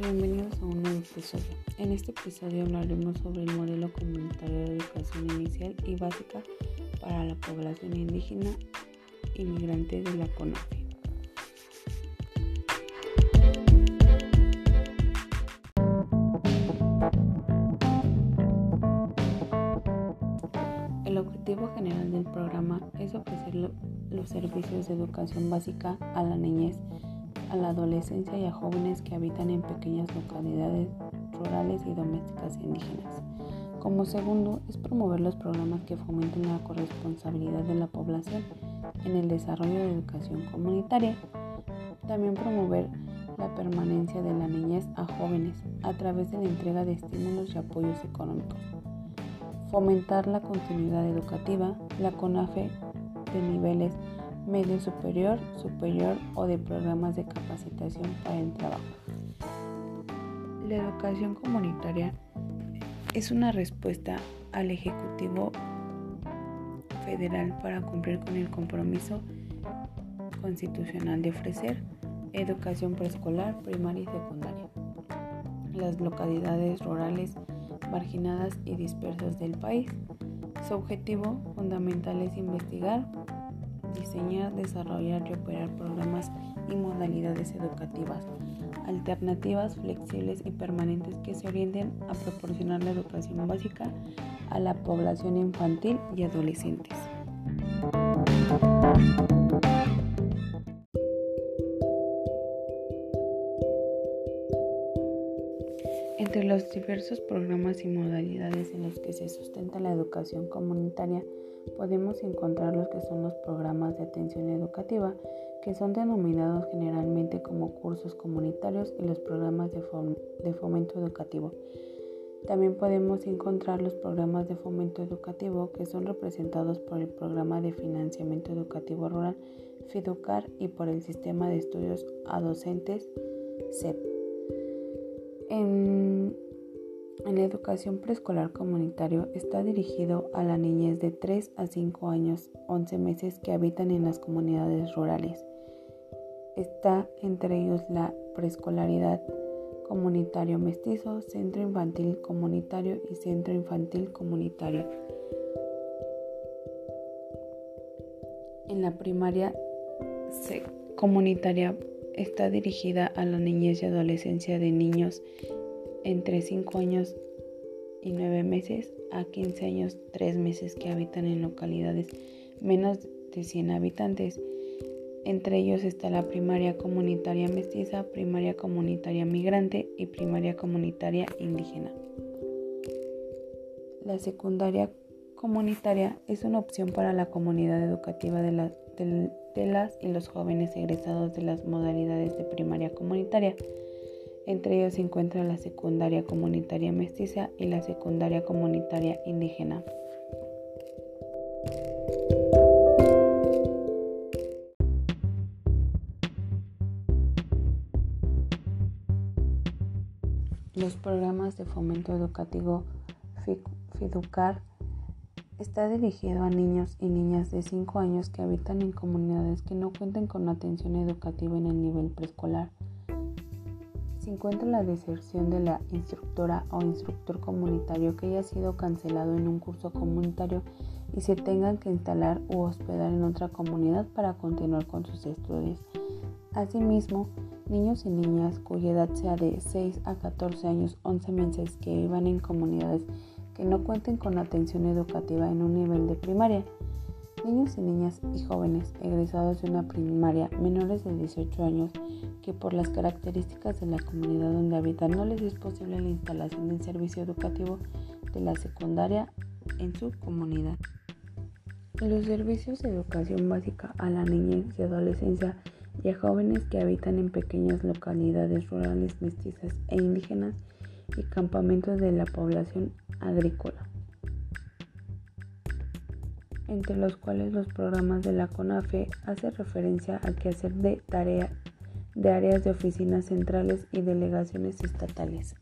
Bienvenidos a un nuevo episodio. En este episodio hablaremos sobre el modelo comunitario de educación inicial y básica para la población indígena inmigrante de la CONAFE. El objetivo general del programa es ofrecer los servicios de educación básica a la niñez a la adolescencia y a jóvenes que habitan en pequeñas localidades rurales y domésticas indígenas. Como segundo, es promover los programas que fomenten la corresponsabilidad de la población en el desarrollo de educación comunitaria. También promover la permanencia de la niñez a jóvenes a través de la entrega de estímulos y apoyos económicos. Fomentar la continuidad educativa, la CONAFE de niveles medio superior, superior o de programas de capacitación para el trabajo. La educación comunitaria es una respuesta al Ejecutivo Federal para cumplir con el compromiso constitucional de ofrecer educación preescolar, primaria y secundaria. Las localidades rurales marginadas y dispersas del país. Su objetivo fundamental es investigar, diseñar, desarrollar y operar programas y modalidades educativas alternativas, flexibles y permanentes que se orienten a proporcionar la educación básica a la población infantil y adolescentes. Entre los diversos programas y modalidades en los que se sustenta la educación comunitaria, podemos encontrar los que son los programas de atención educativa, que son denominados generalmente como cursos comunitarios y los programas de, fomento educativo. También podemos encontrar los programas de fomento educativo que son representados por el Programa de Financiamiento Educativo Rural FIDUCAR y por el Sistema de Estudios a Docentes CEP. En la educación preescolar comunitario está dirigido a la niñez de 3 a 5 años, 11 meses que habitan en las comunidades rurales. Está entre ellos la preescolaridad comunitario mestizo, centro infantil comunitario y centro infantil comunitario. En la primaria comunitaria está dirigida a la niñez y adolescencia de niños entre 5 años y 9 meses a 15 años 3 meses que habitan en localidades menos de 100 habitantes. Entre ellos está la primaria comunitaria mestiza, primaria comunitaria migrante y primaria comunitaria indígena. La secundaria comunitaria es una opción para la comunidad educativa de, de las y los jóvenes egresados de las modalidades de primaria comunitaria. Entre ellos se encuentra la secundaria comunitaria mestiza y la secundaria comunitaria indígena. Los programas de fomento educativo FIDUCAR está dirigido a niños y niñas de 5 años que habitan en comunidades que no cuenten con atención educativa en el nivel preescolar se encuentra la deserción de la instructora o instructor comunitario que haya sido cancelado en un curso comunitario y se tengan que instalar u hospedar en otra comunidad para continuar con sus estudios. Asimismo, niños y niñas cuya edad sea de 6 a 14 años 11 meses que vivan en comunidades que no cuenten con atención educativa en un nivel de primaria niños y niñas y jóvenes egresados de una primaria menores de 18 años que por las características de la comunidad donde habitan no les es posible la instalación del servicio educativo de la secundaria en su comunidad. Los servicios de educación básica a la niñez y adolescencia y a jóvenes que habitan en pequeñas localidades rurales mestizas e indígenas y campamentos de la población agrícola entre los cuales los programas de la CONAFE hacen referencia al quehacer de de áreas de oficinas centrales y delegaciones estatales.